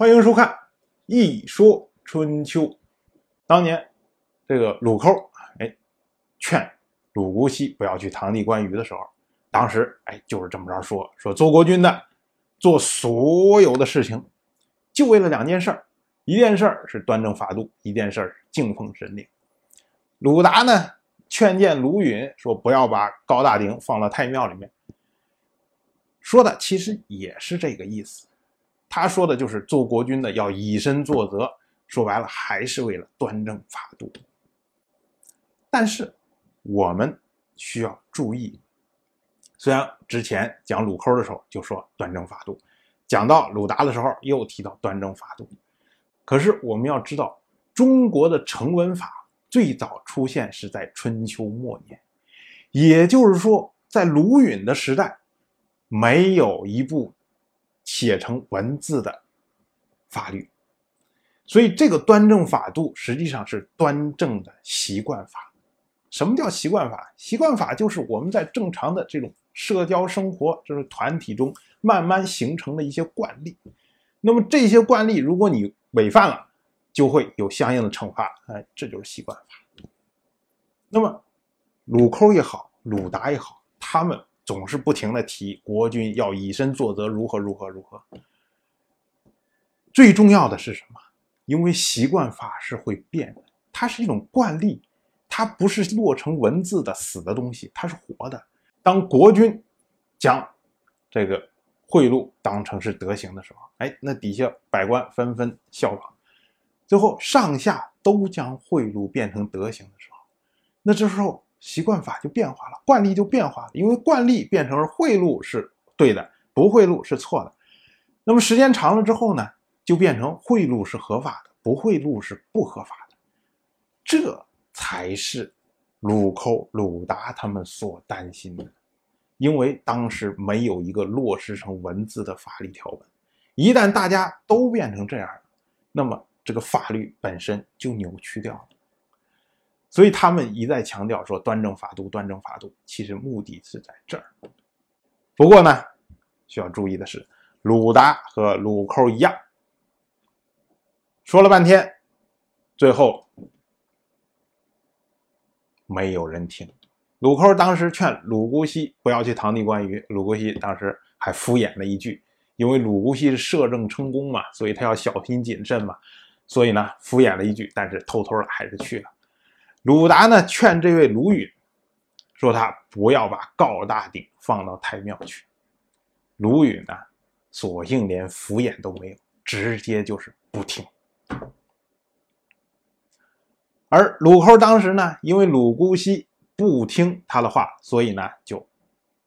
欢迎收看《一说春秋》。当年这个鲁寇哎劝鲁姑息不要去堂弟关羽的时候，当时哎就是这么着说：说做国君的做所有的事情，就为了两件事儿，一件事儿是端正法度，一件事儿是敬奉神灵。鲁达呢劝谏鲁允说不要把高大鼎放到太庙里面，说的其实也是这个意思。他说的就是做国君的要以身作则，说白了还是为了端正法度。但是我们需要注意，虽然之前讲鲁抠的时候就说端正法度，讲到鲁达的时候又提到端正法度，可是我们要知道，中国的成文法最早出现是在春秋末年，也就是说，在鲁允的时代，没有一部。写成文字的法律，所以这个端正法度实际上是端正的习惯法。什么叫习惯法？习惯法就是我们在正常的这种社交生活，就是团体中慢慢形成的一些惯例。那么这些惯例，如果你违反了，就会有相应的惩罚。哎，这就是习惯法。那么鲁抠也好，鲁达也好，他们。总是不停的提国君要以身作则，如何如何如何。最重要的是什么？因为习惯法是会变的，它是一种惯例，它不是落成文字的死的东西，它是活的。当国君将这个贿赂当成是德行的时候，哎，那底下百官纷纷效仿，最后上下都将贿赂变成德行的时候，那这时候。习惯法就变化了，惯例就变化了，因为惯例变成了贿赂是对的，不贿赂是错的。那么时间长了之后呢，就变成贿赂是合法的，不贿赂是不合法的。这才是鲁寇、鲁达他们所担心的，因为当时没有一个落实成文字的法律条文，一旦大家都变成这样，那么这个法律本身就扭曲掉了。所以他们一再强调说端正法度，端正法度，其实目的是在这儿。不过呢，需要注意的是，鲁达和鲁寇一样，说了半天，最后没有人听。鲁寇当时劝鲁姑息不要去堂弟关羽，鲁姑息当时还敷衍了一句，因为鲁姑息是摄政成功嘛，所以他要小心谨慎嘛，所以呢敷衍了一句，但是偷偷的还是去了。鲁达呢劝这位鲁允，说他不要把高大鼎放到太庙去。鲁允呢，索性连敷衍都没有，直接就是不听。而鲁侯当时呢，因为鲁姑息不听他的话，所以呢就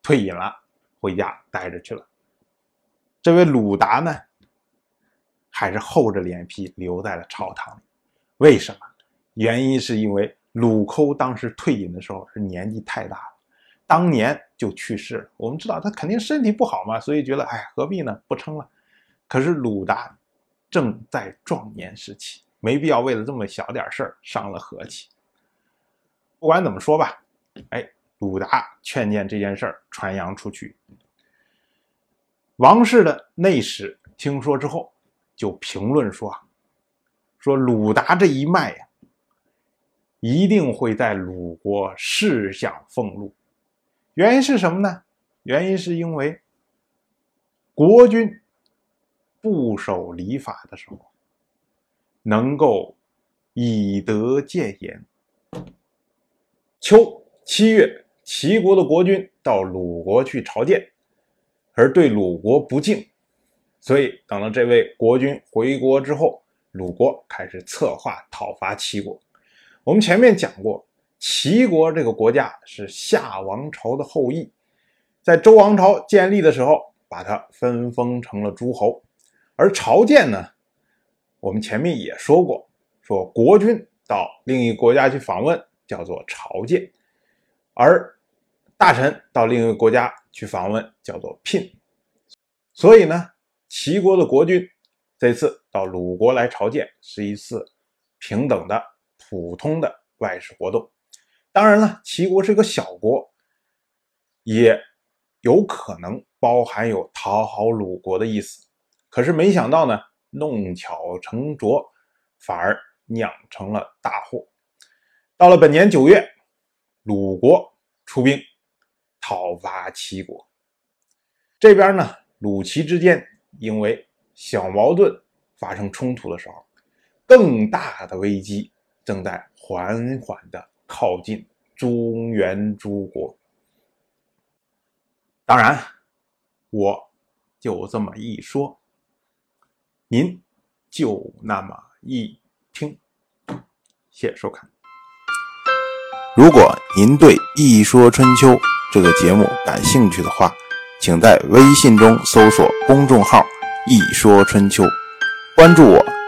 退隐了，回家待着去了。这位鲁达呢，还是厚着脸皮留在了朝堂里。为什么？原因是因为。鲁抠当时退隐的时候是年纪太大了，当年就去世了。我们知道他肯定身体不好嘛，所以觉得哎，何必呢？不称了。可是鲁达正在壮年时期，没必要为了这么小点事儿伤了和气。不管怎么说吧，哎，鲁达劝谏这件事儿传扬出去，王室的内史听说之后就评论说：“说鲁达这一脉呀。”一定会在鲁国世享俸禄，原因是什么呢？原因是因为国君不守礼法的时候，能够以德谏言。秋七月，齐国的国君到鲁国去朝见，而对鲁国不敬，所以等到这位国君回国之后，鲁国开始策划讨伐齐国。我们前面讲过，齐国这个国家是夏王朝的后裔，在周王朝建立的时候，把它分封成了诸侯。而朝见呢，我们前面也说过，说国君到另一个国家去访问叫做朝见，而大臣到另一个国家去访问叫做聘。所以呢，齐国的国君这次到鲁国来朝见，是一次平等的。普通的外事活动，当然了，齐国是个小国，也有可能包含有讨好鲁国的意思。可是没想到呢，弄巧成拙，反而酿成了大祸。到了本年九月，鲁国出兵讨伐齐国。这边呢，鲁齐之间因为小矛盾发生冲突的时候，更大的危机正在缓缓的靠近中原诸国。当然，我就这么一说，您就那么一听。谢谢收看。如果您对《一说春秋》这个节目感兴趣的话，请在微信中搜索公众号“一说春秋”，关注我。